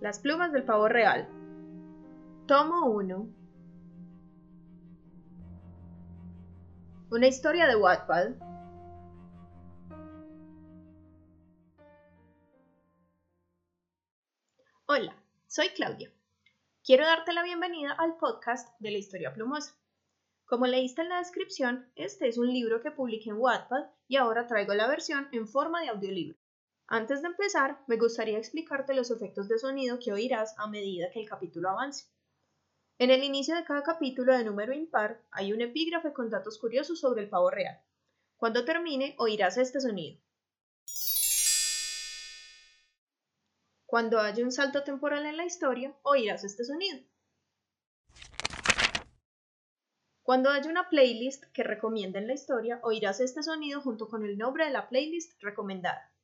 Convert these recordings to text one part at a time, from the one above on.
Las plumas del pavo real. Tomo 1. Una historia de Wattpad. Hola, soy Claudia. Quiero darte la bienvenida al podcast de la historia plumosa. Como leíste en la descripción, este es un libro que publiqué en Wattpad y ahora traigo la versión en forma de audiolibro. Antes de empezar, me gustaría explicarte los efectos de sonido que oirás a medida que el capítulo avance. En el inicio de cada capítulo de número impar hay un epígrafe con datos curiosos sobre el pavo real. Cuando termine, oirás este sonido. Cuando haya un salto temporal en la historia, oirás este sonido. Cuando haya una playlist que recomienda en la historia, oirás este sonido junto con el nombre de la playlist recomendada.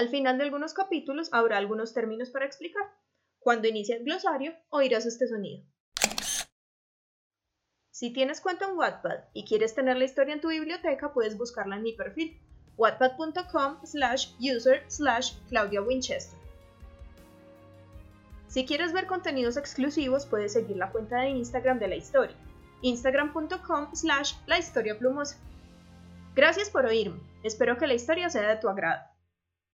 Al final de algunos capítulos habrá algunos términos para explicar. Cuando inicie el glosario, oirás este sonido. Si tienes cuenta en Wattpad y quieres tener la historia en tu biblioteca, puedes buscarla en mi perfil, wattpad.com slash user slash Claudia Winchester. Si quieres ver contenidos exclusivos, puedes seguir la cuenta de Instagram de la historia, instagram.com slash la historia plumosa. Gracias por oírme, espero que la historia sea de tu agrado.